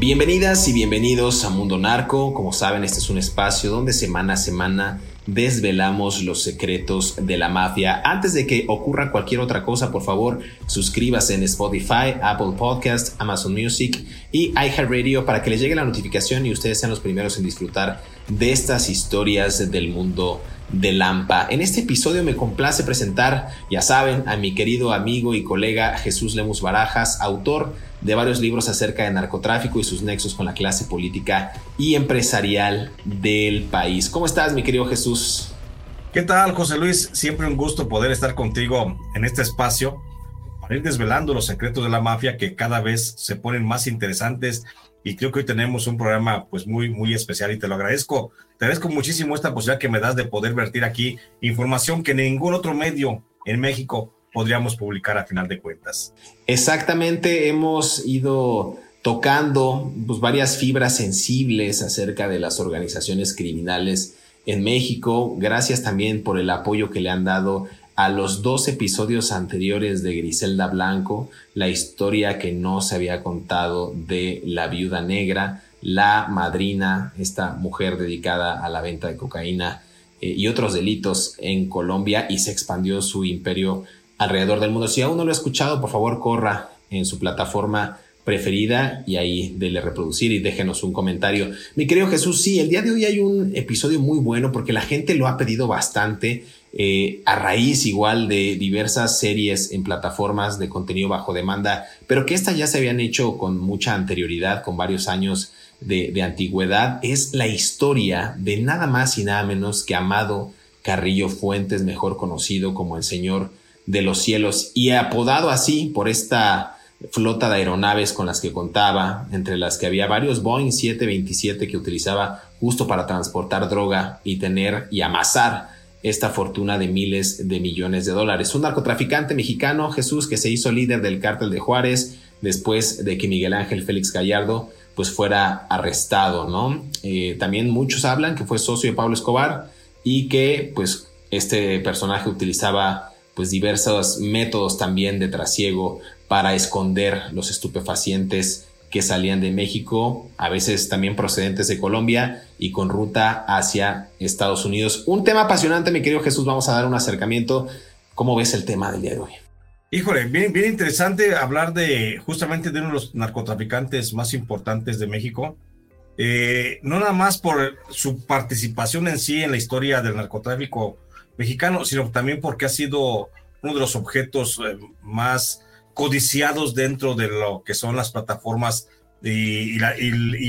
Bienvenidas y bienvenidos a Mundo Narco. Como saben, este es un espacio donde semana a semana desvelamos los secretos de la mafia. Antes de que ocurra cualquier otra cosa, por favor, suscríbase en Spotify, Apple Podcast, Amazon Music y iHeartRadio para que les llegue la notificación y ustedes sean los primeros en disfrutar de estas historias del mundo de Lampa. En este episodio me complace presentar, ya saben, a mi querido amigo y colega Jesús Lemus Barajas, autor de varios libros acerca de narcotráfico y sus nexos con la clase política y empresarial del país. ¿Cómo estás, mi querido Jesús? ¿Qué tal, José Luis? Siempre un gusto poder estar contigo en este espacio para ir desvelando los secretos de la mafia que cada vez se ponen más interesantes y creo que hoy tenemos un programa pues muy muy especial y te lo agradezco. Te agradezco muchísimo esta posibilidad que me das de poder vertir aquí información que ningún otro medio en México podríamos publicar a final de cuentas. Exactamente, hemos ido tocando pues, varias fibras sensibles acerca de las organizaciones criminales en México, gracias también por el apoyo que le han dado a los dos episodios anteriores de Griselda Blanco, la historia que no se había contado de la viuda negra, la madrina, esta mujer dedicada a la venta de cocaína eh, y otros delitos en Colombia y se expandió su imperio alrededor del mundo. Si aún no lo ha escuchado, por favor corra en su plataforma preferida y ahí dele reproducir y déjenos un comentario. Mi querido Jesús, sí, el día de hoy hay un episodio muy bueno porque la gente lo ha pedido bastante eh, a raíz igual de diversas series en plataformas de contenido bajo demanda, pero que estas ya se habían hecho con mucha anterioridad, con varios años de, de antigüedad. Es la historia de nada más y nada menos que Amado Carrillo Fuentes, mejor conocido como el señor de los cielos y apodado así por esta flota de aeronaves con las que contaba, entre las que había varios Boeing 727 que utilizaba justo para transportar droga y tener y amasar esta fortuna de miles de millones de dólares. Un narcotraficante mexicano, Jesús, que se hizo líder del cártel de Juárez después de que Miguel Ángel Félix Gallardo pues fuera arrestado, ¿no? Eh, también muchos hablan que fue socio de Pablo Escobar y que pues este personaje utilizaba pues diversos métodos también de trasiego para esconder los estupefacientes que salían de México, a veces también procedentes de Colombia y con ruta hacia Estados Unidos. Un tema apasionante, mi querido Jesús, vamos a dar un acercamiento. ¿Cómo ves el tema del día de hoy? Híjole, bien, bien interesante hablar de justamente de uno de los narcotraficantes más importantes de México. Eh, no nada más por su participación en sí en la historia del narcotráfico mexicano, sino también porque ha sido uno de los objetos eh, más codiciados dentro de lo que son las plataformas y,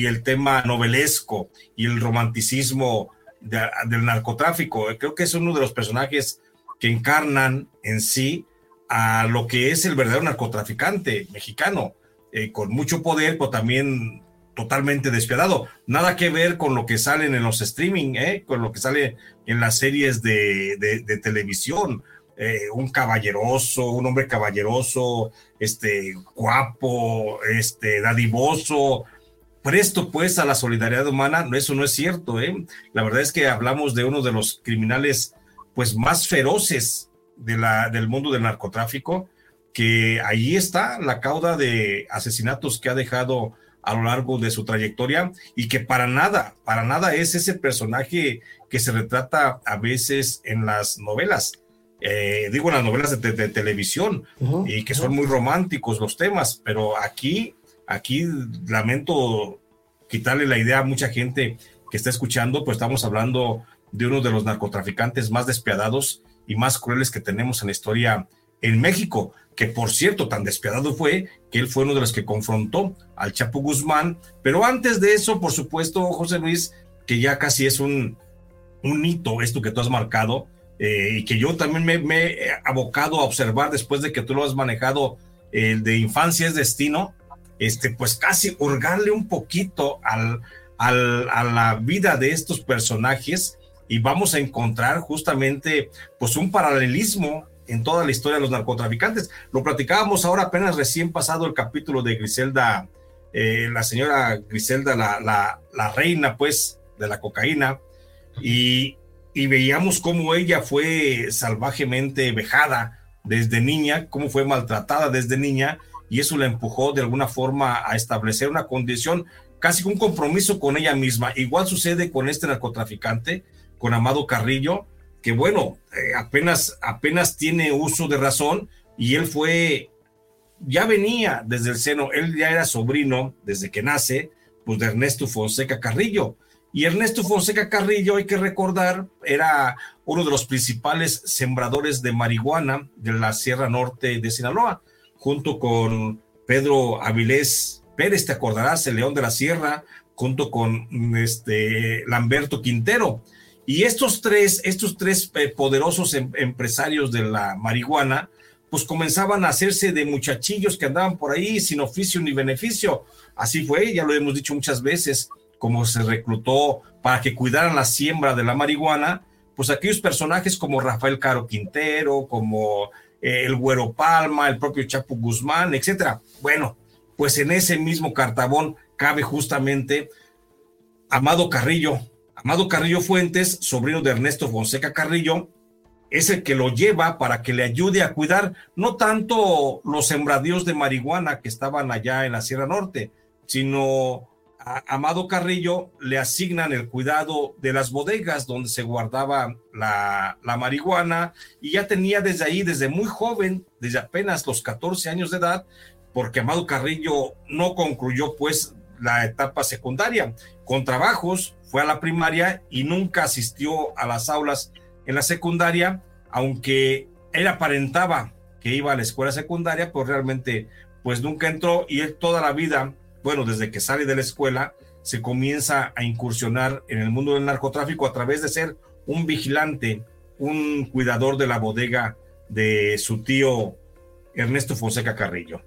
el tema novelesco y el romanticismo del narcotráfico. Creo que es uno de los personajes que encarnan en sí a lo que es el verdadero narcotraficante mexicano, eh, con mucho poder, pero también totalmente despiadado. Nada que ver con lo que salen en los streaming, ¿eh? con lo que sale en las series de, televisión. Eh, un caballeroso, un hombre caballeroso, este, guapo, este, dadivoso, presto pues a la solidaridad humana, eso no es cierto, ¿eh? La verdad es que hablamos de uno de los criminales pues más feroces del mundo del narcotráfico, que ahí está la cauda de asesinatos que ha dejado a lo largo de su trayectoria y que para nada, para nada es ese personaje que se retrata a veces en las novelas. Eh, digo en las novelas de, televisión y que son muy románticos los temas, pero aquí, aquí lamento quitarle la idea a mucha gente que está escuchando, pues estamos hablando de uno de los narcotraficantes más despiadados y más crueles que tenemos en la historia en México, que por cierto tan despiadado fue que él fue uno de los que confrontó al Chapo Guzmán, pero antes de eso, por supuesto, José Luis, que ya casi es un, un hito esto que tú has marcado, eh, y que yo también me, he abocado a observar después de que tú lo has manejado, el de infancia es destino, este, pues casi hurgarle un poquito al, al, a la vida de estos personajes y vamos a encontrar justamente pues un paralelismo en toda la historia de los narcotraficantes. Lo platicábamos ahora apenas recién pasado el capítulo de Griselda, eh, la señora Griselda, la, la, la, reina pues de la cocaína, y, y veíamos cómo ella fue salvajemente vejada desde niña, cómo fue maltratada desde niña, y eso la empujó de alguna forma a establecer una condición, casi un compromiso con ella misma. Igual sucede con este narcotraficante, con Amado Carrillo, que bueno, eh, apenas, apenas tiene uso de razón y él fue, ya venía desde el seno, él ya era sobrino desde que nace, pues de Ernesto Fonseca Carrillo. Y Ernesto Fonseca Carrillo, hay que recordar, era uno de los principales sembradores de marihuana de la Sierra Norte de Sinaloa, junto con Pedro Avilés Pérez, te acordarás, el León de la Sierra, junto con este Lamberto Quintero. Y estos tres, estos tres eh, poderosos em, empresarios de la marihuana, pues comenzaban a hacerse de muchachillos que andaban por ahí sin oficio ni beneficio. Así fue, ya lo hemos dicho muchas veces como se reclutó para que cuidaran la siembra de la marihuana, pues aquellos personajes como Rafael Caro Quintero, como eh, el Güero Palma, el propio Chapo Guzmán, etcétera. Bueno, pues en ese mismo cartabón cabe justamente Amado Carrillo. Amado Carrillo Fuentes, sobrino de Ernesto Fonseca Carrillo, es el que lo lleva para que le ayude a cuidar no tanto los sembradíos de marihuana que estaban allá en la Sierra Norte, sino Amado Carrillo le asignan el cuidado de las bodegas donde se guardaba la, marihuana y ya tenía desde ahí, desde muy joven, desde apenas los 14 años de edad, porque Amado Carrillo no concluyó pues la etapa secundaria. Con trabajos fue a la primaria y nunca asistió a las aulas en la secundaria, aunque él aparentaba que iba a la escuela secundaria, pues realmente pues nunca entró y él toda la vida bueno, desde que sale de la escuela, se comienza a incursionar en el mundo del narcotráfico a través de ser un vigilante, un cuidador de la bodega de su tío Ernesto Fonseca Carrillo.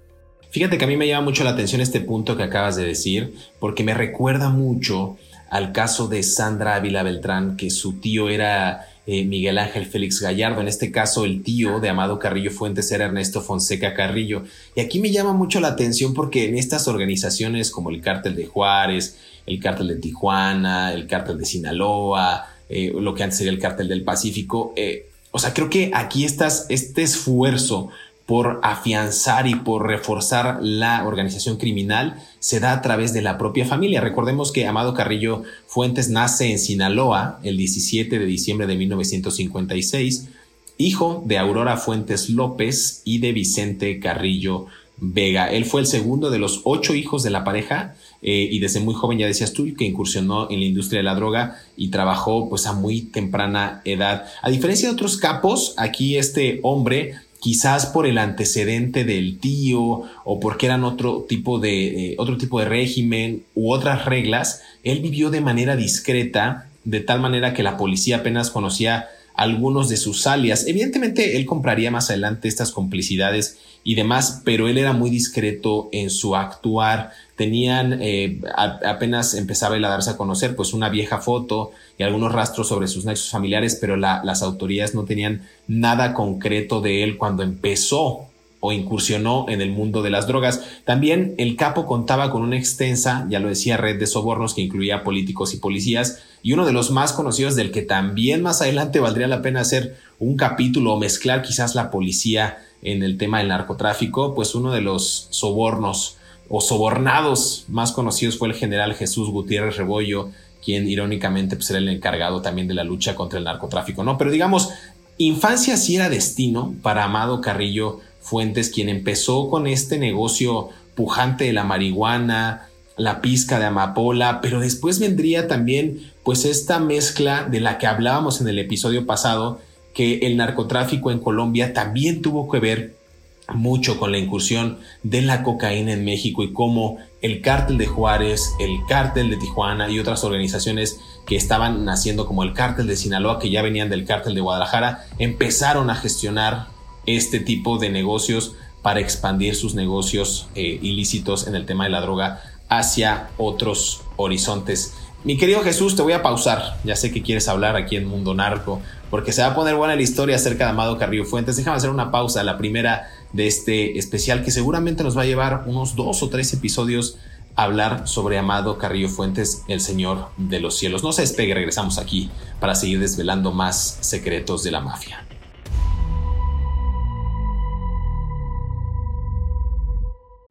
Fíjate que a mí me llama mucho la atención este punto que acabas de decir, porque me recuerda mucho al caso de Sandra Ávila Beltrán, que su tío era eh, Miguel Ángel Félix Gallardo. En este caso, el tío de Amado Carrillo Fuentes era Ernesto Fonseca Carrillo. Y aquí me llama mucho la atención porque en estas organizaciones como el Cártel de Juárez, el Cártel de Tijuana, el Cártel de Sinaloa, eh, lo que antes sería el Cártel del Pacífico, eh, o sea, creo que aquí estás, este esfuerzo por afianzar y por reforzar la organización criminal se da a través de la propia familia. Recordemos que Amado Carrillo Fuentes nace en Sinaloa el 17 de diciembre de 1956, hijo de Aurora Fuentes López y de Vicente Carrillo Vega. Él fue el segundo de los ocho hijos de la pareja eh, y desde muy joven ya decías tú que incursionó en la industria de la droga y trabajó pues a muy temprana edad. A diferencia de otros capos, aquí este hombre quizás por el antecedente del tío o porque eran otro tipo de, eh, otro tipo de régimen u otras reglas, él vivió de manera discreta, de tal manera que la policía apenas conocía algunos de sus alias. Evidentemente, él compraría más adelante estas complicidades y demás, pero él era muy discreto en su actuar. Tenían, eh, apenas empezaba él a darse a conocer, pues una vieja foto y algunos rastros sobre sus nexos familiares, pero las autoridades no tenían nada concreto de él cuando empezó o incursionó en el mundo de las drogas. También el capo contaba con una extensa, ya lo decía, red de sobornos que incluía políticos y policías, y uno de los más conocidos del que también más adelante valdría la pena hacer un capítulo o mezclar quizás la policía en el tema del narcotráfico, pues uno de los sobornos o sobornados más conocidos fue el general Jesús Gutiérrez Rebollo, quien irónicamente pues, era el encargado también de la lucha contra el narcotráfico, ¿no? Pero digamos, infancia sí era destino para Amado Carrillo Fuentes, quien empezó con este negocio pujante de la marihuana, la pizca de amapola, pero después vendría también pues esta mezcla de la que hablábamos en el episodio pasado, que el narcotráfico en Colombia también tuvo que ver mucho con la incursión de la cocaína en México y cómo el cártel de Juárez, el cártel de Tijuana y otras organizaciones que estaban naciendo como el cártel de Sinaloa, que ya venían del cártel de Guadalajara, empezaron a gestionar este tipo de negocios para expandir sus negocios eh, ilícitos en el tema de la droga hacia otros horizontes. Mi querido Jesús, te voy a pausar. Ya sé que quieres hablar aquí en Mundo Narco, porque se va a poner buena la historia acerca de Amado Carrillo Fuentes. Déjame hacer una pausa, la primera de este especial que seguramente nos va a llevar unos dos o tres episodios a hablar sobre Amado Carrillo Fuentes, el Señor de los Cielos. No se despegue, regresamos aquí para seguir desvelando más secretos de la mafia.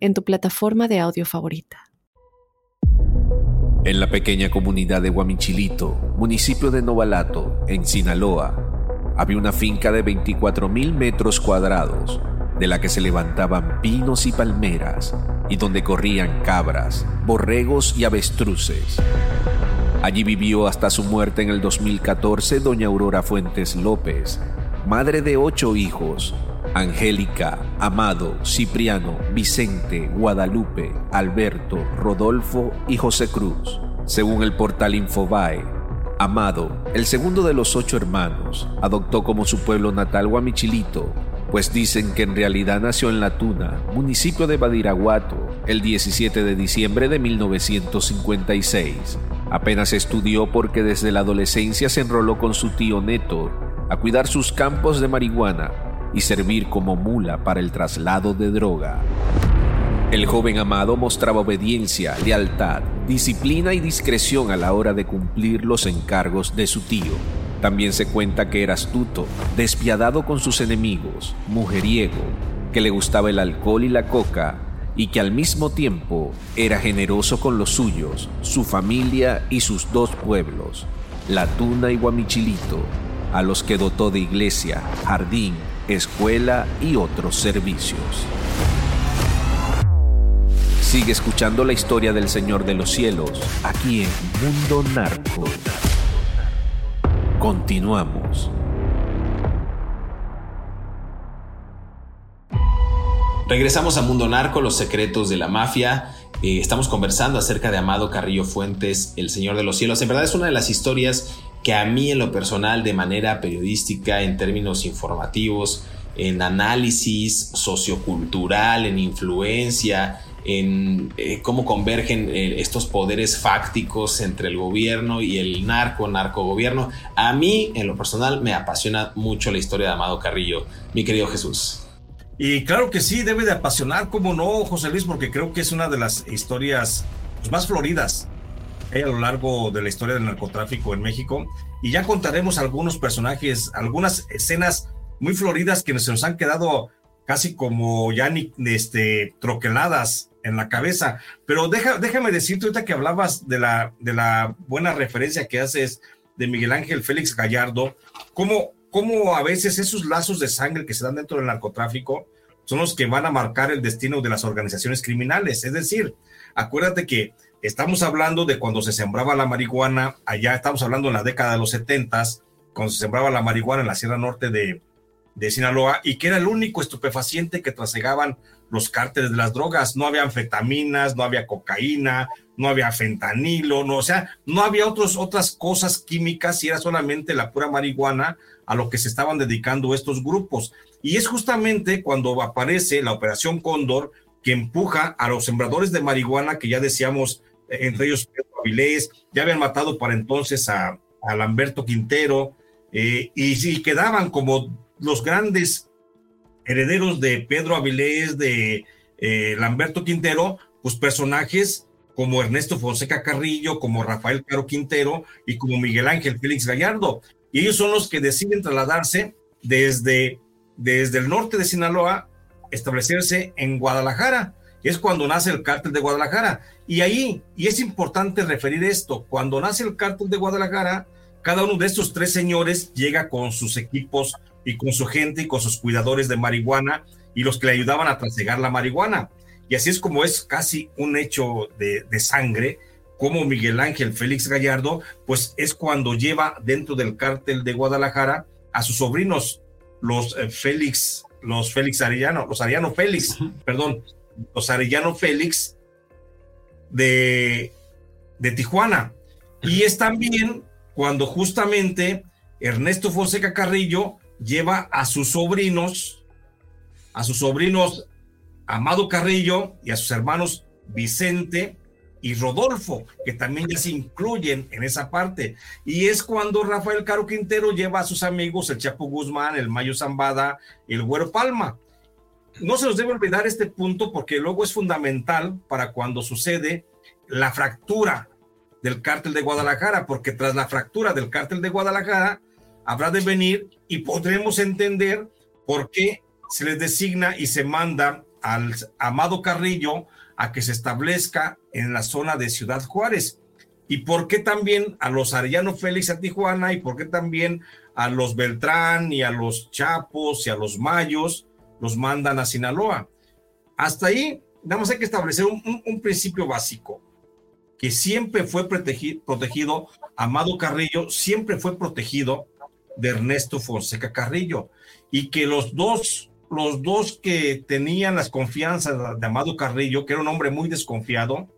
en tu plataforma de audio favorita. En la pequeña comunidad de Guamichilito, municipio de Novalato, en Sinaloa, había una finca de 24.000 metros cuadrados, de la que se levantaban pinos y palmeras, y donde corrían cabras, borregos y avestruces. Allí vivió hasta su muerte en el 2014 doña Aurora Fuentes López, madre de ocho hijos, Angélica, Amado, Cipriano, Vicente, Guadalupe, Alberto, Rodolfo y José Cruz. Según el portal Infobae, Amado, el segundo de los ocho hermanos, adoptó como su pueblo natal Guamichilito, pues dicen que en realidad nació en La Tuna, municipio de Badiraguato, el 17 de diciembre de 1956. Apenas estudió porque desde la adolescencia se enroló con su tío Neto a cuidar sus campos de marihuana y servir como mula para el traslado de droga. El joven amado mostraba obediencia, lealtad, disciplina y discreción a la hora de cumplir los encargos de su tío. También se cuenta que era astuto, despiadado con sus enemigos, mujeriego, que le gustaba el alcohol y la coca, y que al mismo tiempo era generoso con los suyos, su familia y sus dos pueblos, La Tuna y Guamichilito, a los que dotó de iglesia, jardín, escuela y otros servicios. Sigue escuchando la historia del Señor de los Cielos aquí en Mundo Narco. Continuamos. Regresamos a Mundo Narco, los secretos de la mafia. Eh, estamos conversando acerca de Amado Carrillo Fuentes, el Señor de los Cielos. En verdad es una de las historias que a mí en lo personal, de manera periodística, en términos informativos, en análisis sociocultural, en influencia, en eh, cómo convergen eh, estos poderes fácticos entre el gobierno y el narco, narcogobierno. A mí, en lo personal, me apasiona mucho la historia de Amado Carrillo, mi querido Jesús. Y claro que sí, debe de apasionar, como no, José Luis, porque creo que es una de las historias pues, más floridas a lo largo de la historia del narcotráfico en México. Y ya contaremos algunos personajes, algunas escenas muy floridas que se nos han quedado casi como ya ni, este, troqueladas en la cabeza. Pero deja, déjame decirte ahorita que hablabas de la, de la buena referencia que haces de Miguel Ángel Félix Gallardo, cómo, cómo a veces esos lazos de sangre que se dan dentro del narcotráfico son los que van a marcar el destino de las organizaciones criminales. Es decir, acuérdate que Estamos hablando de cuando se sembraba la marihuana, allá estamos hablando en la década de los 70, cuando se sembraba la marihuana en la Sierra Norte de, de Sinaloa y que era el único estupefaciente que trasegaban los cárteles de las drogas. No había anfetaminas, no había cocaína, no había fentanilo, no, o sea, no había otros, otras cosas químicas y era solamente la pura marihuana a lo que se estaban dedicando estos grupos. Y es justamente cuando aparece la Operación Cóndor que empuja a los sembradores de marihuana, que ya decíamos, entre ellos Pedro Avilés, ya habían matado para entonces a, Lamberto Quintero, eh, y, y quedaban como los grandes herederos de Pedro Avilés, de eh, Lamberto Quintero, pues personajes como Ernesto Fonseca Carrillo, como Rafael Caro Quintero y como Miguel Ángel Félix Gallardo. Y ellos son los que deciden trasladarse desde, desde el norte de Sinaloa, establecerse en Guadalajara. Es cuando nace el cártel de Guadalajara. Y ahí, y es importante referir esto, cuando nace el cártel de Guadalajara, cada uno de estos tres señores llega con sus equipos y con su gente y con sus cuidadores de marihuana y los que le ayudaban a trasegar la marihuana. Y así es como es casi un hecho de, sangre, como Miguel Ángel Félix Gallardo, pues es cuando lleva dentro del cártel de Guadalajara a sus sobrinos, los eh, Félix, los Félix Arellano, los Arellano Félix, perdón, los Arellano Félix de, de Tijuana. Y es también cuando justamente Ernesto Fonseca Carrillo lleva a sus sobrinos, a sus sobrinos Amado Carrillo y a sus hermanos Vicente y Rodolfo, que también ya se incluyen en esa parte. Y es cuando Rafael Caro Quintero lleva a sus amigos, el Chapo Guzmán, el Mayo Zambada, el Güero Palma. No se nos debe olvidar este punto porque luego es fundamental para cuando sucede la fractura del cártel de Guadalajara, porque tras la fractura del cártel de Guadalajara, habrá de venir y podremos entender por qué se les designa y se manda al Amado Carrillo a que se establezca en la zona de Ciudad Juárez. Y por qué también a los Arellano Félix a Tijuana y por qué también a los Beltrán y a los Chapos y a los Mayos los mandan a Sinaloa. Hasta ahí, vamos a que establecer un, principio básico, que siempre fue protegido, protegido, Amado Carrillo siempre fue protegido de Ernesto Fonseca Carrillo y que los dos, los dos que tenían las confianzas de Amado Carrillo, que era un hombre muy desconfiado,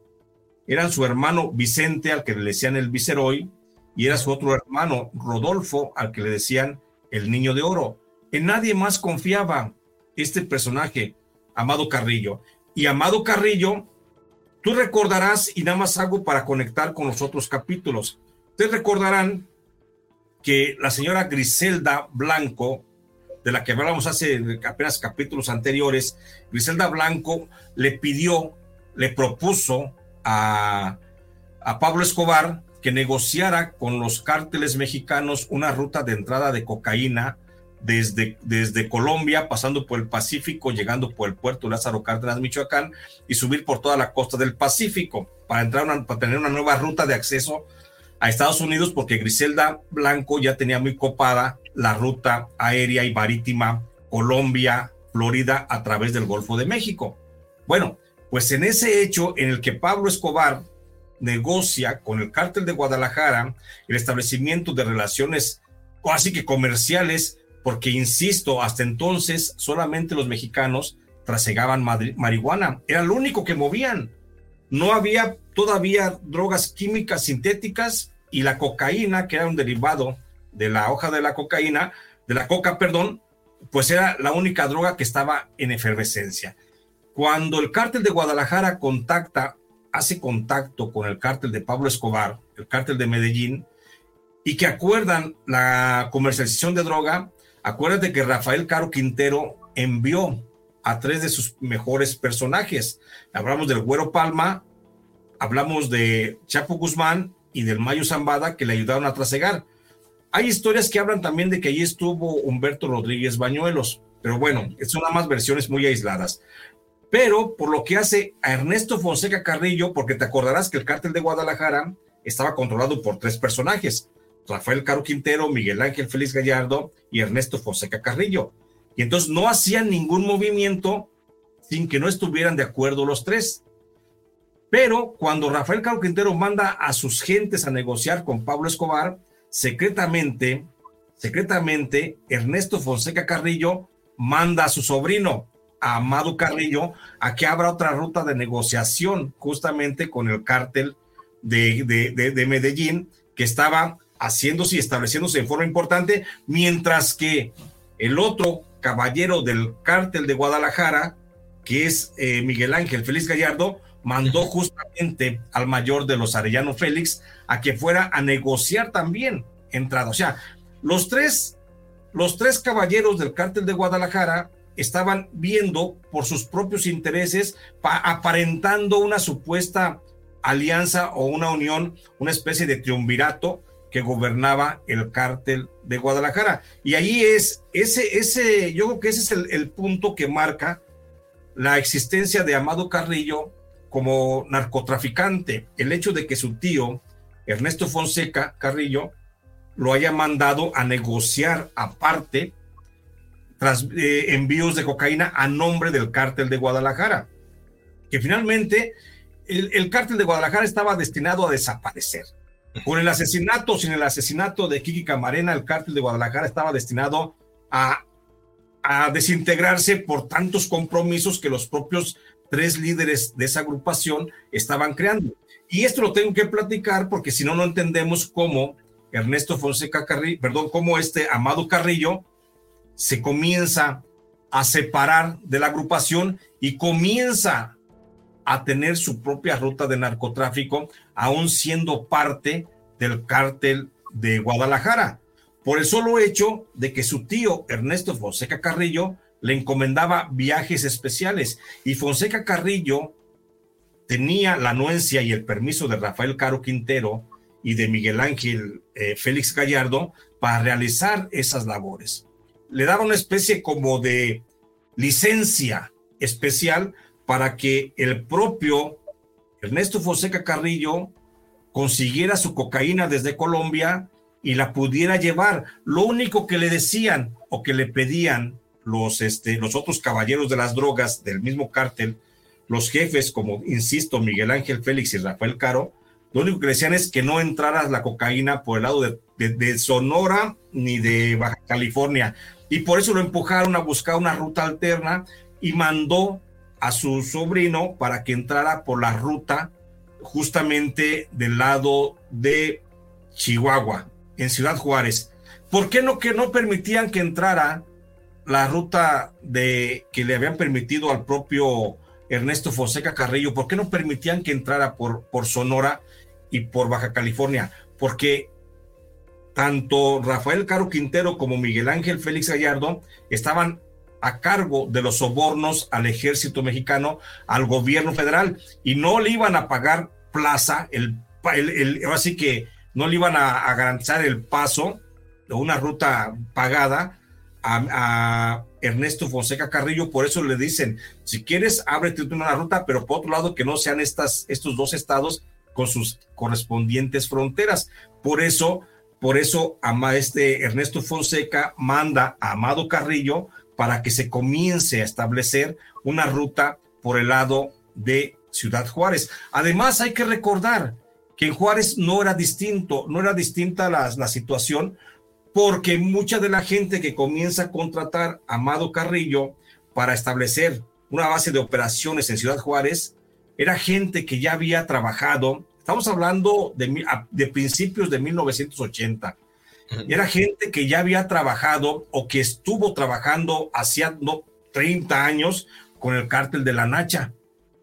eran su hermano Vicente, al que le decían el Viceroy, y era su otro hermano Rodolfo, al que le decían el Niño de Oro. En nadie más confiaba este personaje, Amado Carrillo. Y Amado Carrillo, tú recordarás, y nada más hago para conectar con los otros capítulos, ustedes recordarán que la señora Griselda Blanco, de la que hablamos hace apenas capítulos anteriores, Griselda Blanco le pidió, le propuso a, a Pablo Escobar que negociara con los cárteles mexicanos una ruta de entrada de cocaína desde, desde Colombia, pasando por el Pacífico, llegando por el puerto Lázaro Cárdenas, Michoacán, y subir por toda la costa del Pacífico, para, entrar para tener una nueva ruta de acceso a Estados Unidos porque Griselda Blanco ya tenía muy copada la ruta aérea y marítima Colombia, Florida a través del Golfo de México. Bueno, pues en ese hecho en el que Pablo Escobar negocia con el cártel de Guadalajara el establecimiento de relaciones casi que comerciales, porque insisto, hasta entonces solamente los mexicanos trasegaban marihuana, era lo único que movían. No había todavía drogas químicas sintéticas y la cocaína, que era un derivado de la hoja de la cocaína, de la coca, perdón, pues era la única droga que estaba en efervescencia. Cuando el cártel de Guadalajara contacta, hace contacto con el cártel de Pablo Escobar, el cártel de Medellín, y que acuerdan la comercialización de droga, acuérdate que Rafael Caro Quintero envió a tres de sus mejores personajes. Hablamos del Güero Palma, hablamos de Chapo Guzmán y del Mayo Zambada que le ayudaron a trasegar. Hay historias que hablan también de que allí estuvo Humberto Rodríguez Bañuelos, pero bueno, son nada más versiones muy aisladas. Pero por lo que hace a Ernesto Fonseca Carrillo, porque te acordarás que el cártel de Guadalajara estaba controlado por tres personajes, Rafael Caro Quintero, Miguel Ángel Félix Gallardo y Ernesto Fonseca Carrillo. Y entonces no hacían ningún movimiento sin que no estuvieran de acuerdo los tres. Pero cuando Rafael Caro Quintero manda a sus gentes a negociar con Pablo Escobar, secretamente secretamente, Ernesto Fonseca Carrillo manda a su sobrino, Amado Carrillo, a que abra otra ruta de negociación justamente con el cártel de, de, Medellín, que estaba haciéndose y estableciéndose en forma importante, mientras que el otro caballero del cártel de Guadalajara, que es eh, Miguel Ángel Félix Gallardo, mandó justamente al mayor de los Arellano Félix a que fuera a negociar también entrada. O sea, los tres, los tres caballeros del cártel de Guadalajara estaban viendo por sus propios intereses, aparentando una supuesta alianza o una unión, una especie de triunvirato que gobernaba el cártel de Guadalajara. Y ahí es, ese, ese, yo creo que ese es el, punto que marca la existencia de Amado Carrillo como narcotraficante. El hecho de que su tío, Ernesto Fonseca Carrillo, lo haya mandado a negociar aparte tras eh, envíos de cocaína a nombre del cártel de Guadalajara, que finalmente el, el, cártel de Guadalajara estaba destinado a desaparecer. Con el asesinato, sin el asesinato de Kiki Camarena, el cártel de Guadalajara estaba destinado a, desintegrarse por tantos compromisos que los propios tres líderes de esa agrupación estaban creando. Y esto lo tengo que platicar porque si no, no entendemos cómo Ernesto Fonseca Carrillo, perdón, cómo este Amado Carrillo se comienza a separar de la agrupación y comienza a tener su propia ruta de narcotráfico, aún siendo parte del cártel de Guadalajara, por el solo hecho de que su tío Ernesto Fonseca Carrillo le encomendaba viajes especiales y Fonseca Carrillo tenía la anuencia y el permiso de Rafael Caro Quintero y de Miguel Ángel eh, Félix Gallardo para realizar esas labores. Le daba una especie como de licencia especial para que el propio Ernesto Fonseca Carrillo consiguiera su cocaína desde Colombia y la pudiera llevar. Lo único que le decían o que le pedían los, este, los otros caballeros de las drogas del mismo cártel, los jefes, como insisto, Miguel Ángel Félix y Rafael Caro, lo único que decían es que no entrara la cocaína por el lado de, de, Sonora ni de Baja California. Y por eso lo empujaron a buscar una ruta alterna y mandó a su sobrino para que entrara por la ruta justamente del lado de Chihuahua, en Ciudad Juárez. ¿Por qué no que no permitían que entrara la ruta de que le habían permitido al propio Ernesto Fonseca Carrillo, ¿por qué no permitían que entrara por, por Sonora y por Baja California? Porque tanto Rafael Caro Quintero como Miguel Ángel Félix Gallardo estaban a cargo de los sobornos al ejército mexicano, al gobierno federal, y no le iban a pagar plaza, el, así que no le iban a, a garantizar el paso de una ruta pagada a, Ernesto Fonseca Carrillo, por eso le dicen, si quieres, ábrete una ruta, pero por otro lado que no sean estas, estos dos estados con sus correspondientes fronteras. Por eso, por eso este Ernesto Fonseca manda a Amado Carrillo para que se comience a establecer una ruta por el lado de Ciudad Juárez. Además, hay que recordar que en Juárez no era distinto, no era distinta la, situación, porque mucha de la gente que comienza a contratar a Amado Carrillo para establecer una base de operaciones en Ciudad Juárez era gente que ya había trabajado, estamos hablando de, de principios de 1980, era gente que ya había trabajado o que estuvo trabajando hacía 30 años con el cártel de la Nacha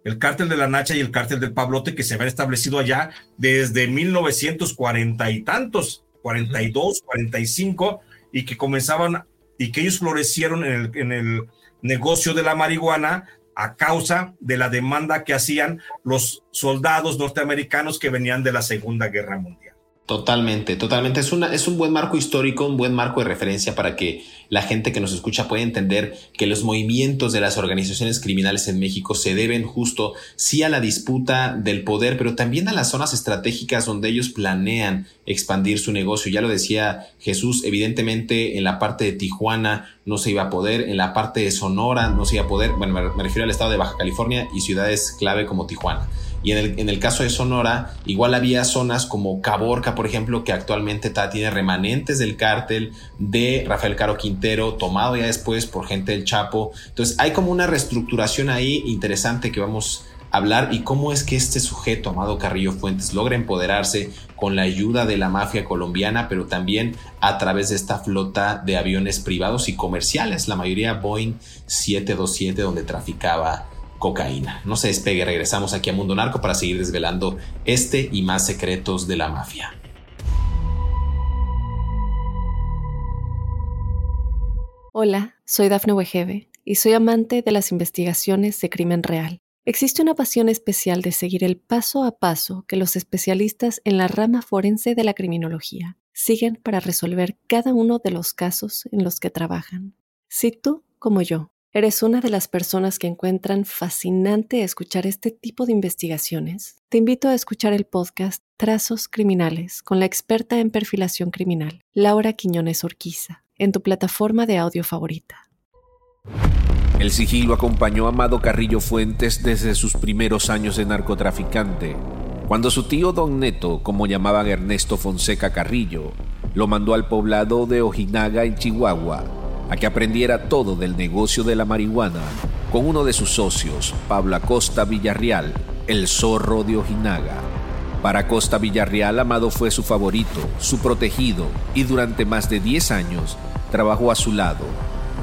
el cártel de la Nacha y el cártel del Pablote que se habían establecido allá desde 1940 y tantos. 42, 45, y que comenzaban y que ellos florecieron en el, en el negocio de la marihuana a causa de la demanda que hacían los soldados norteamericanos que venían de la Segunda Guerra Mundial. Totalmente, totalmente. Es, una, es un buen marco histórico, un buen marco de referencia para que la gente que nos escucha pueda entender que los movimientos de las organizaciones criminales en México se deben justo sí a la disputa del poder, pero también a las zonas estratégicas donde ellos planean expandir su negocio. Ya lo decía Jesús, evidentemente en la parte de Tijuana no se iba a poder, en la parte de Sonora no se iba a poder, bueno, me refiero al estado de Baja California y ciudades clave como Tijuana. Y en el, en el caso de Sonora, igual había zonas como Caborca, por ejemplo, que actualmente tiene remanentes del cártel de Rafael Caro Quintero, tomado ya después por gente del Chapo. Entonces hay como una reestructuración ahí interesante que vamos hablar y cómo es que este sujeto, Amado Carrillo Fuentes, logra empoderarse con la ayuda de la mafia colombiana, pero también a través de esta flota de aviones privados y comerciales, la mayoría Boeing 727, donde traficaba cocaína. No se despegue, regresamos aquí a Mundo Narco para seguir desvelando este y más secretos de la mafia. Hola, soy Dafne Wegebe y soy amante de las investigaciones de crimen real. Existe una pasión especial de seguir el paso a paso que los especialistas en la rama forense de la criminología siguen para resolver cada uno de los casos en los que trabajan. Si tú, como yo, eres una de las personas que encuentran fascinante escuchar este tipo de investigaciones, te invito a escuchar el podcast Trazos Criminales con la experta en perfilación criminal, Laura Quiñones Orquiza, en tu plataforma de audio favorita. El sigilo acompañó a Amado Carrillo Fuentes desde sus primeros años de narcotraficante, cuando su tío Don Neto, como llamaban Ernesto Fonseca Carrillo, lo mandó al poblado de Ojinaga en Chihuahua a que aprendiera todo del negocio de la marihuana con uno de sus socios, Pablo Acosta Villarreal, el zorro de Ojinaga. Para Acosta Villarreal, Amado fue su favorito, su protegido, y durante más de 10 años trabajó a su lado,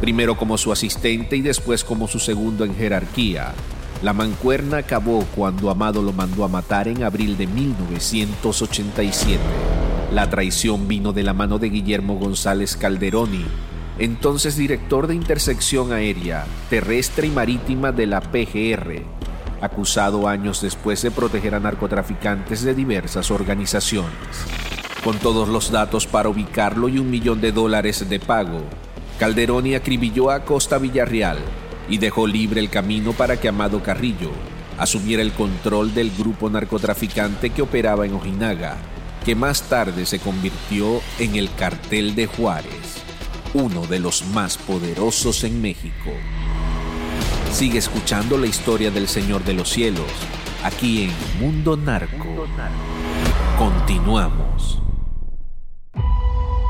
primero como su asistente y después como su segundo en jerarquía. La mancuerna acabó cuando Amado lo mandó a matar en abril de 1987. La traición vino de la mano de Guillermo González Calderoni, entonces director de intersección aérea, terrestre y marítima de la PGR, acusado años después de proteger a narcotraficantes de diversas organizaciones. Con todos los datos para ubicarlo y un millón de dólares de pago, Calderoni acribilló a Costa Villarreal y dejó libre el camino para que Amado Carrillo asumiera el control del grupo narcotraficante que operaba en Ojinaga, que más tarde se convirtió en el Cartel de Juárez, uno de los más poderosos en México. Sigue escuchando la historia del Señor de los Cielos, aquí en Mundo Narco. Continuamos.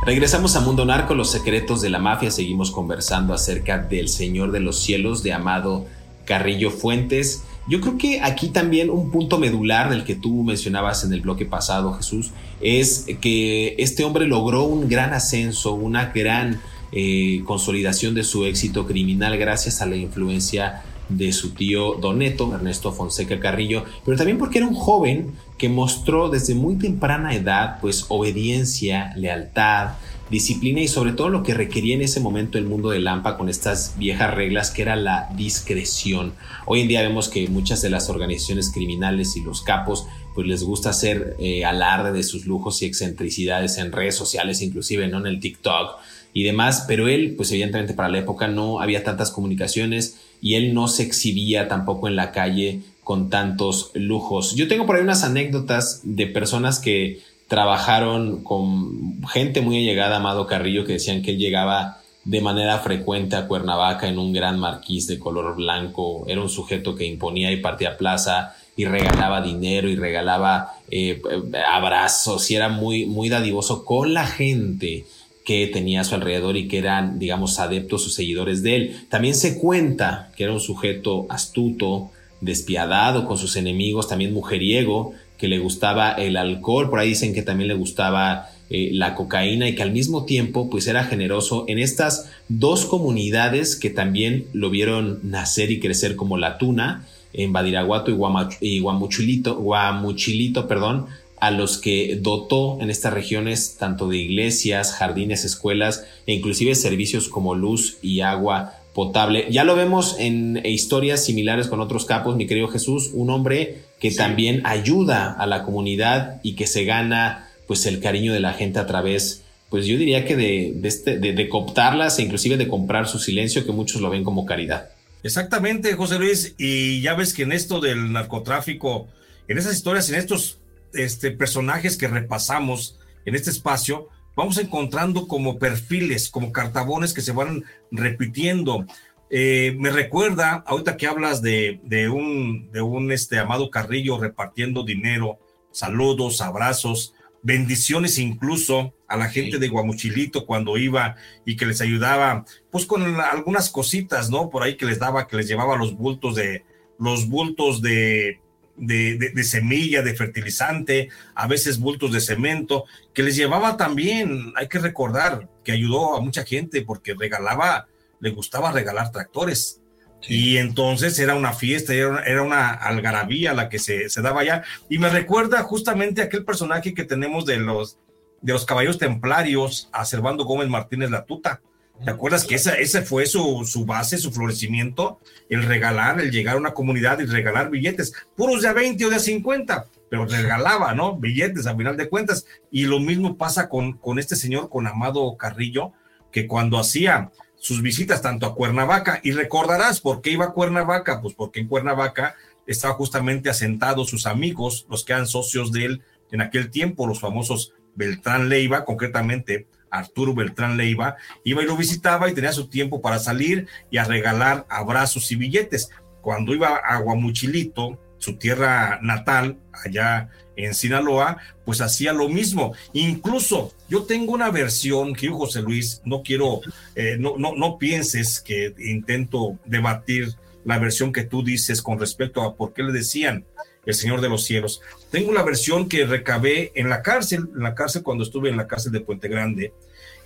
Regresamos a Mundo Narco, los secretos de la mafia. Seguimos conversando acerca del Señor de los Cielos de Amado Carrillo Fuentes. Yo creo que aquí también un punto medular del que tú mencionabas en el bloque pasado, Jesús, es que este hombre logró un gran ascenso, una gran eh, consolidación de su éxito criminal gracias a la influencia de su tío Doneto, Ernesto Fonseca Carrillo, pero también porque era un joven que mostró desde muy temprana edad pues obediencia, lealtad, disciplina y sobre todo lo que requería en ese momento el mundo de Lampa con estas viejas reglas que era la discreción. Hoy en día vemos que muchas de las organizaciones criminales y los capos pues les gusta hacer eh, alarde de sus lujos y excentricidades en redes sociales, inclusive ¿no? en el TikTok y demás, pero él pues evidentemente para la época no había tantas comunicaciones y él no se exhibía tampoco en la calle con tantos lujos. Yo tengo por ahí unas anécdotas de personas que trabajaron con gente muy allegada, Amado Carrillo, que decían que él llegaba de manera frecuente a Cuernavaca en un gran marquís de color blanco. Era un sujeto que imponía y partía plaza y regalaba dinero y regalaba eh, abrazos y era muy, muy dadivoso con la gente que tenía a su alrededor y que eran, digamos, adeptos o seguidores de él. También se cuenta que era un sujeto astuto, despiadado con sus enemigos, también mujeriego, que le gustaba el alcohol, por ahí dicen que también le gustaba eh, la cocaína y que al mismo tiempo pues era generoso en estas dos comunidades que también lo vieron nacer y crecer como la tuna en Badiraguato y, y Guamuchilito, Guamuchilito, perdón, a los que dotó en estas regiones tanto de iglesias, jardines, escuelas e inclusive servicios como luz y agua potable. Ya lo vemos en historias similares con otros capos, mi querido Jesús, un hombre que también ayuda a la comunidad y que se gana pues el cariño de la gente a través pues yo diría que de, de, este, de, de cooptarlas e inclusive de comprar su silencio que muchos lo ven como caridad. Exactamente, José Luis, y ya ves que en esto del narcotráfico, en esas historias, en estos este, personajes que repasamos en este espacio, vamos encontrando como perfiles, como cartabones que se van repitiendo. eh, me recuerda, ahorita que hablas de, de, un, de un este, Amado Carrillo repartiendo dinero, saludos, abrazos, bendiciones incluso a la gente de Guamuchilito cuando iba y que les ayudaba, pues con algunas cositas, ¿no? Por ahí que les daba, que les llevaba los bultos de, los bultos de, de, de, semilla, de fertilizante, a veces bultos de cemento, que les llevaba también, hay que recordar que ayudó a mucha gente porque regalaba, le gustaba regalar tractores. Y entonces era una fiesta, era una, algarabía la que se, se, daba allá. Y me recuerda justamente aquel personaje que tenemos de los, de los caballos templarios, a Servando Gómez Martínez La Tuta. ¿Te acuerdas que esa, ese fue su, su, base, su florecimiento? El regalar, el llegar a una comunidad y regalar billetes, puros de a 20 o de a 50, pero regalaba, ¿no? Billetes a final de cuentas. Y lo mismo pasa con, con este señor, con Amado Carrillo, que cuando hacía sus visitas tanto a Cuernavaca, y recordarás por qué iba a Cuernavaca, pues porque en Cuernavaca estaba justamente asentados sus amigos, los que eran socios de él en aquel tiempo, los famosos Beltrán Leiva, concretamente Arturo Beltrán Leiva, iba y lo visitaba y tenía su tiempo para salir y a regalar abrazos y billetes. Cuando iba a Guamuchilito, su tierra natal, allá en Sinaloa, pues hacía lo mismo. Incluso yo tengo una versión que José Luis, no quiero, eh, no, no, no pienses que intento debatir la versión que tú dices con respecto a por qué le decían el Señor de los Cielos. Tengo la versión que recabé en la cárcel, en la cárcel cuando estuve en la cárcel de Puente Grande.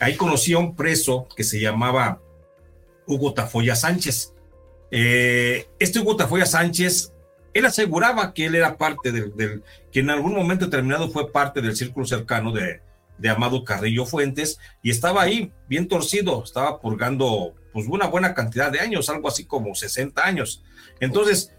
Ahí conocí a un preso que se llamaba Hugo Tafoya Sánchez. Eh, este Hugo Tafoya Sánchez él aseguraba que él era parte del, que en algún momento determinado fue parte del círculo cercano de, de Amado Carrillo Fuentes y estaba ahí bien torcido, estaba purgando pues una buena cantidad de años, algo así como 60 años. Entonces,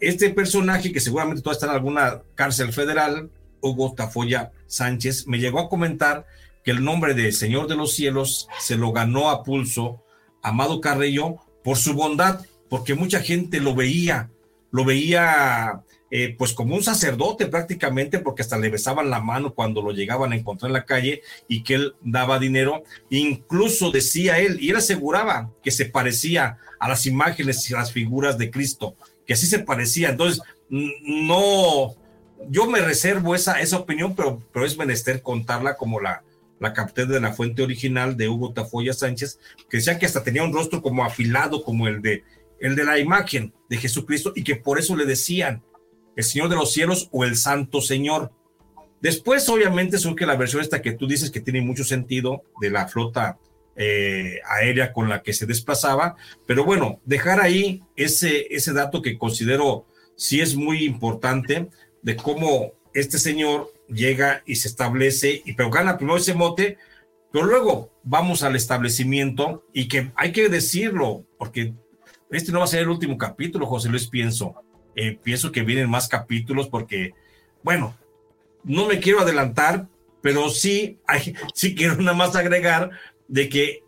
este personaje que seguramente todavía está en alguna cárcel federal, Hugo Tafoya Sánchez, me llegó a comentar que el nombre de Señor de los Cielos se lo ganó a pulso Amado Carrillo por su bondad, porque mucha gente lo veía lo veía eh, pues como un sacerdote prácticamente, porque hasta le besaban la mano cuando lo llegaban a encontrar en la calle y que él daba dinero. Incluso decía él, y él aseguraba que se parecía a las imágenes y las figuras de Cristo, que así se parecía. Entonces, no, yo me reservo esa, esa opinión, pero, pero es menester contarla como la, la capté de la fuente original de Hugo Tafoya Sánchez, que decía que hasta tenía un rostro como afilado, como el de el de la imagen de Jesucristo y que por eso le decían el Señor de los cielos o el Santo Señor. Después, obviamente, surge la versión esta que tú dices que tiene mucho sentido de la flota eh, aérea con la que se desplazaba, pero bueno, dejar ahí ese, ese dato que considero sí es muy importante de cómo este señor llega y se establece, y pero gana primero ese mote, pero luego vamos al establecimiento y que hay que decirlo, porque este no va a ser el último capítulo, José Luis, pienso. Eh, pienso que vienen más capítulos porque, bueno, no me quiero adelantar, pero sí, sí quiero nada más agregar de que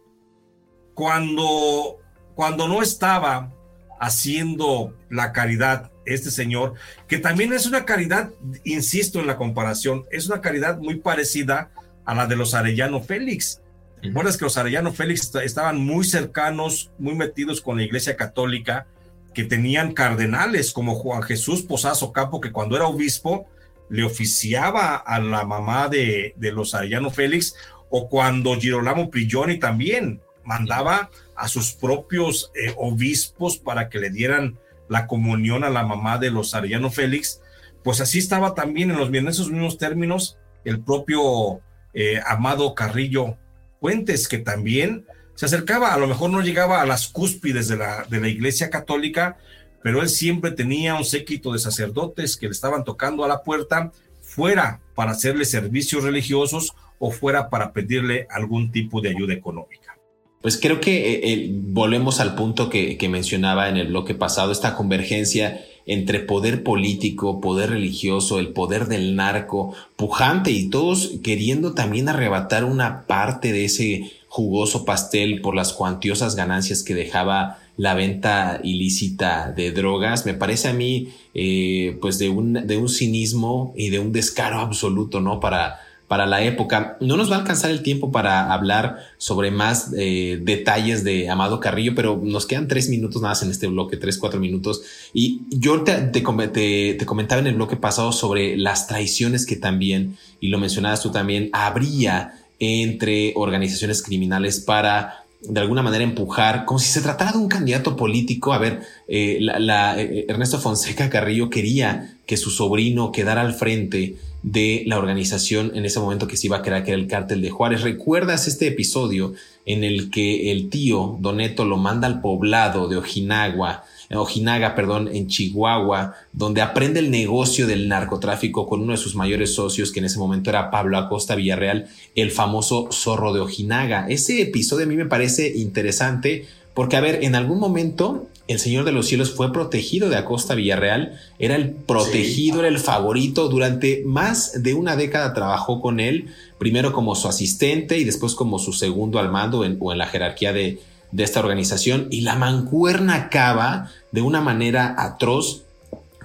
cuando, cuando no estaba haciendo la caridad este señor, que también es una caridad, insisto en la comparación, es una caridad muy parecida a la de los Arellano Félix. Recuerdas que los Arellano Félix estaban muy cercanos, muy metidos con la Iglesia Católica, que tenían cardenales como Juan Jesús Posazo Campo, que cuando era obispo le oficiaba a la mamá de, de los Arellano Félix, o cuando Girolamo Prigioni también mandaba a sus propios eh, obispos para que le dieran la comunión a la mamá de los Arellano Félix, pues así estaba también en, los, esos mismos términos el propio eh, Amado Carrillo Fuentes, que también se acercaba, a lo mejor no llegaba a las cúspides de la, de la iglesia católica, pero él siempre tenía un séquito de sacerdotes que le estaban tocando a la puerta, fuera para hacerle servicios religiosos o fuera para pedirle algún tipo de ayuda económica. Pues creo que eh, eh, volvemos al punto que, mencionaba en el bloque pasado, esta convergencia entre poder político, poder religioso, el poder del narco, pujante y todos queriendo también arrebatar una parte de ese jugoso pastel por las cuantiosas ganancias que dejaba la venta ilícita de drogas, me parece a mí eh, pues de un, de un cinismo y de un descaro absoluto, ¿no? Para, para la época. No nos va a alcanzar el tiempo para hablar sobre más eh, detalles de Amado Carrillo, pero nos quedan tres minutos nada más en este bloque, tres, cuatro minutos. Y yo te, te, comentaba en el bloque pasado sobre las traiciones que también, y lo mencionabas tú también, habría entre organizaciones criminales para de alguna manera empujar, como si se tratara de un candidato político. A ver, eh, la, eh, Ernesto Fonseca Carrillo quería que su sobrino quedara al frente de la organización en ese momento que se iba a crear, que era el cártel de Juárez. ¿Recuerdas este episodio en el que el tío Doneto lo manda al poblado de Ojinagua, Ojinaga, perdón, en Chihuahua, donde aprende el negocio del narcotráfico con uno de sus mayores socios, que en ese momento era Pablo Acosta Villarreal, el famoso zorro de Ojinaga. Ese episodio a mí me parece interesante porque, a ver, en algún momento el Señor de los Cielos fue protegido de Acosta Villarreal, era el protegido, era el favorito, durante más de una década trabajó con él, primero como su asistente y después como su segundo al mando o en la jerarquía de, de esta organización. Y la mancuerna acaba de una manera atroz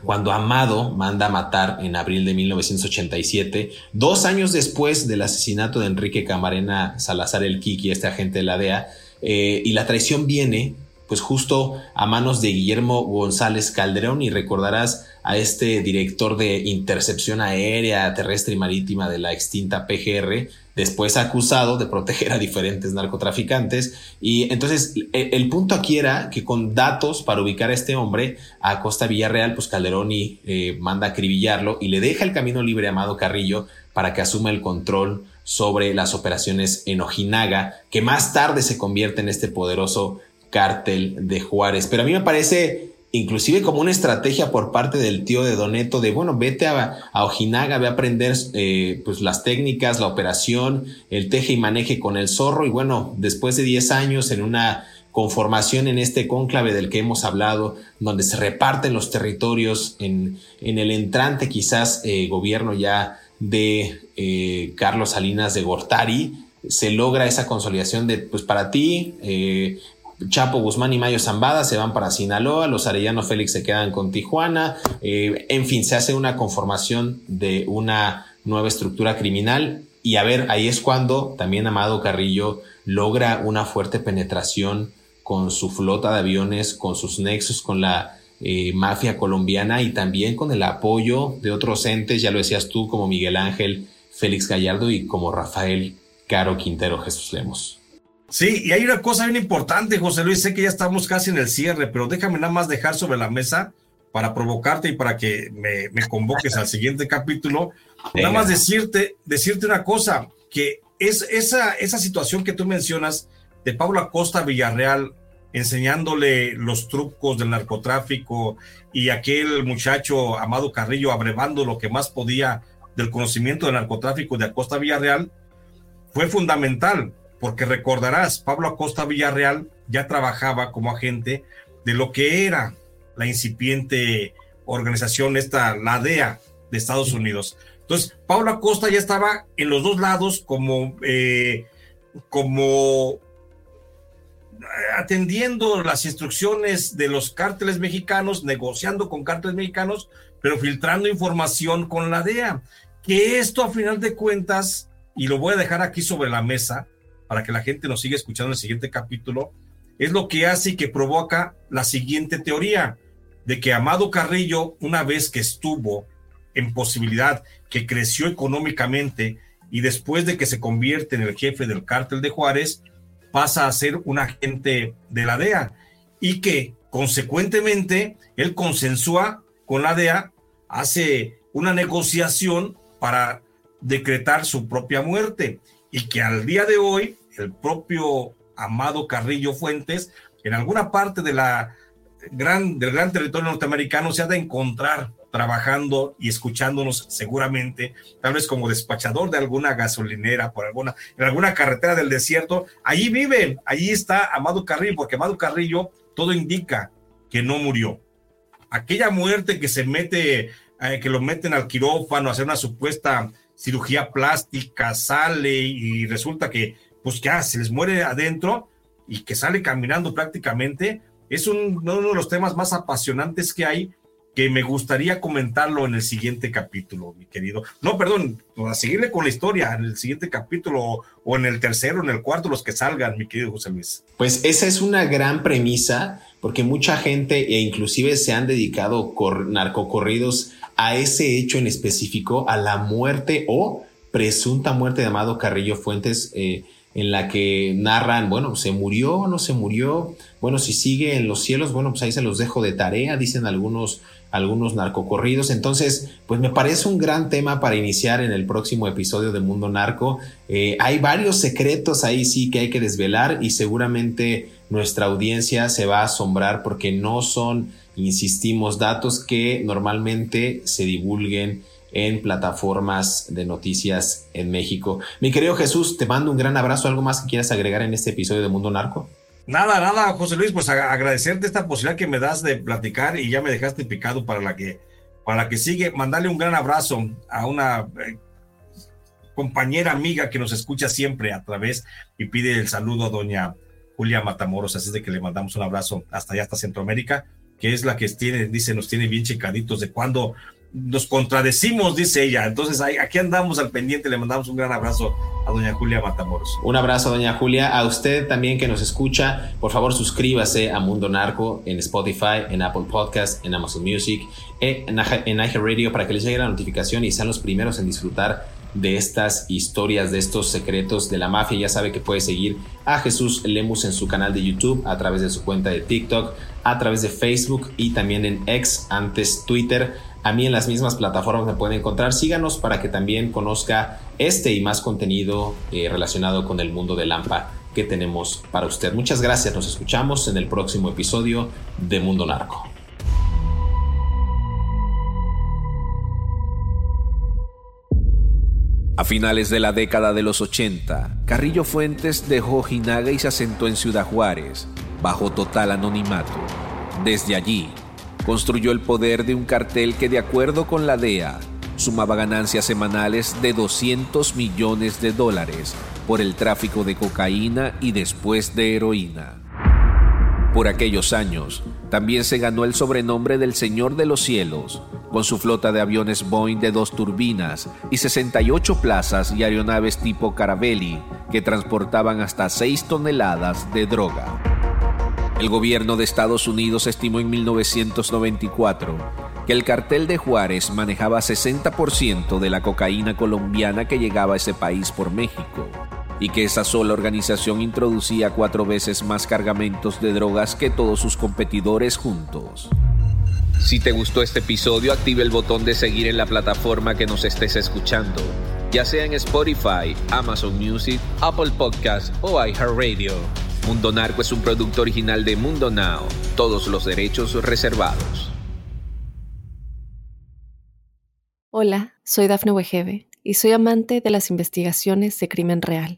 cuando Amado manda a matar en abril de 1987, dos años después del asesinato de Enrique Camarena Salazar el Kiki, este agente de la DEA, eh, y la traición viene pues justo a manos de Guillermo González Calderón y recordarás a este director de intercepción aérea, terrestre y marítima de la extinta PGR, después acusado de proteger a diferentes narcotraficantes. Y entonces e, el, punto aquí era que con datos para ubicar a este hombre a Costa Villarreal, pues Calderón y, eh, manda a acribillarlo y le deja el camino libre a Amado Carrillo para que asuma el control sobre las operaciones en Ojinaga, que más tarde se convierte en este poderoso cártel de Juárez. Pero a mí me parece inclusive como una estrategia por parte del tío de Doneto de, bueno, vete a, Ojinaga, ve a aprender eh, pues las técnicas, la operación, el teje y maneje con el zorro y bueno, después de 10 años en una conformación en este cónclave del que hemos hablado, donde se reparten los territorios en, en el entrante quizás eh, gobierno ya de eh, Carlos Salinas de Gortari, se logra esa consolidación de, pues para ti, Chapo Guzmán y Mayo Zambada se van para Sinaloa, los Arellano Félix se quedan con Tijuana, eh, en fin, se hace una conformación de una nueva estructura criminal y a ver, ahí es cuando también Amado Carrillo logra una fuerte penetración con su flota de aviones, con sus nexos con la eh, mafia colombiana y también con el apoyo de otros entes, ya lo decías tú, como Miguel Ángel Félix Gallardo y como Rafael Caro Quintero Jesús Lemos. Sí, y hay una cosa bien importante, José Luis, sé que ya estamos casi en el cierre, pero déjame nada más dejar sobre la mesa para provocarte y para que me, convoques al siguiente capítulo. Nada más decirte, decirte una cosa, que es esa, esa situación que tú mencionas de Pablo Acosta Villarreal enseñándole los trucos del narcotráfico y aquel muchacho Amado Carrillo abrevando lo que más podía del conocimiento del narcotráfico de Acosta Villarreal, fue fundamental porque recordarás, Pablo Acosta Villarreal ya trabajaba como agente de lo que era la incipiente organización esta, la DEA de Estados Unidos. Entonces, Pablo Acosta ya estaba en los dos lados como, eh, como eh, atendiendo las instrucciones de los cárteles mexicanos, negociando con cárteles mexicanos, pero filtrando información con la DEA. Que esto, a final de cuentas, y lo voy a dejar aquí sobre la mesa, para que la gente nos siga escuchando en el siguiente capítulo, es lo que hace y que provoca la siguiente teoría, de que Amado Carrillo, una vez que estuvo en posibilidad, que creció económicamente y después de que se convierte en el jefe del cártel de Juárez, pasa a ser un agente de la DEA y que consecuentemente él consensúa con la DEA, hace una negociación para decretar su propia muerte y que al día de hoy el propio Amado Carrillo Fuentes, en alguna parte de gran, del gran territorio norteamericano, se ha de encontrar trabajando y escuchándonos seguramente, tal vez como despachador de alguna gasolinera, por alguna, en alguna carretera del desierto. Allí vive, allí está Amado Carrillo, porque Amado Carrillo todo indica que no murió. Aquella muerte que se mete, eh, que lo meten al quirófano, a hacer una supuesta cirugía plástica, sale y resulta que, pues ya, se les muere adentro y que sale caminando prácticamente, es uno de los temas más apasionantes que hay que me gustaría comentarlo en el siguiente capítulo, mi querido. No, perdón, a seguirle con la historia en el siguiente capítulo o en el tercero, en el cuarto, los que salgan, mi querido José Luis. Pues esa es una gran premisa, porque mucha gente e inclusive se han dedicado narcocorridos a ese hecho en específico, a la muerte o presunta muerte de Amado Carrillo Fuentes. Eh, en la que narran, bueno, se murió no se murió, bueno, si sigue en los cielos, bueno, pues ahí se los dejo de tarea, dicen algunos, algunos narcocorridos. Entonces, pues me parece un gran tema para iniciar en el próximo episodio de Mundo Narco. Eh, hay varios secretos ahí sí que hay que desvelar y seguramente nuestra audiencia se va a asombrar porque no son, insistimos, datos que normalmente se divulguen en plataformas de noticias en México. Mi querido Jesús, te mando un gran abrazo. ¿Algo más que quieras agregar en este episodio de Mundo Narco? Nada, nada, José Luis, pues agradecerte esta posibilidad que me das de platicar y ya me dejaste picado para la que, para la que sigue. Mandarle un gran abrazo a una eh, compañera amiga que nos escucha siempre a través y pide el saludo a doña Julia Matamoros, así de que le mandamos un abrazo hasta allá, hasta Centroamérica, que es la que tiene, dice, nos tiene bien checaditos de cuando nos contradecimos, dice ella. Entonces, aquí andamos al pendiente. Le mandamos un gran abrazo a doña Julia Matamoros. Un abrazo, doña Julia. A usted también que nos escucha, por favor, suscríbase a Mundo Narco en Spotify, en Apple Podcast, en Amazon Music, en, en Radio para que les llegue la notificación y sean los primeros en disfrutar de estas historias, de estos secretos de la mafia. Ya sabe que puede seguir a Jesús Lemus en su canal de YouTube, a través de su cuenta de TikTok, a través de Facebook y también en X, antes Twitter a mí en las mismas plataformas me pueden encontrar. Síganos para que también conozca este y más contenido eh, relacionado con el mundo de Lampa que tenemos para usted. Muchas gracias, nos escuchamos en el próximo episodio de Mundo Narco. A finales de la década de los 80, Carrillo Fuentes dejó Jinaga y se asentó en Ciudad Juárez, bajo total anonimato. Desde allí, construyó el poder de un cartel que de acuerdo con la DEA sumaba ganancias semanales de 200 millones de dólares por el tráfico de cocaína y después de heroína. Por aquellos años, también se ganó el sobrenombre del Señor de los Cielos, con su flota de aviones Boeing de dos turbinas y 68 plazas y aeronaves tipo Caraveli que transportaban hasta 6 toneladas de droga. El gobierno de Estados Unidos estimó en 1994 que el cartel de Juárez manejaba 60% de la cocaína colombiana que llegaba a ese país por México y que esa sola organización introducía cuatro veces más cargamentos de drogas que todos sus competidores juntos. Si te gustó este episodio, active el botón de seguir en la plataforma que nos estés escuchando, ya sea en Spotify, Amazon Music, Apple Podcasts o iHeartRadio. Mundo Narco es un producto original de Mundo Now. Todos los derechos reservados. Hola, soy Dafne Wegebe y soy amante de las investigaciones de crimen real.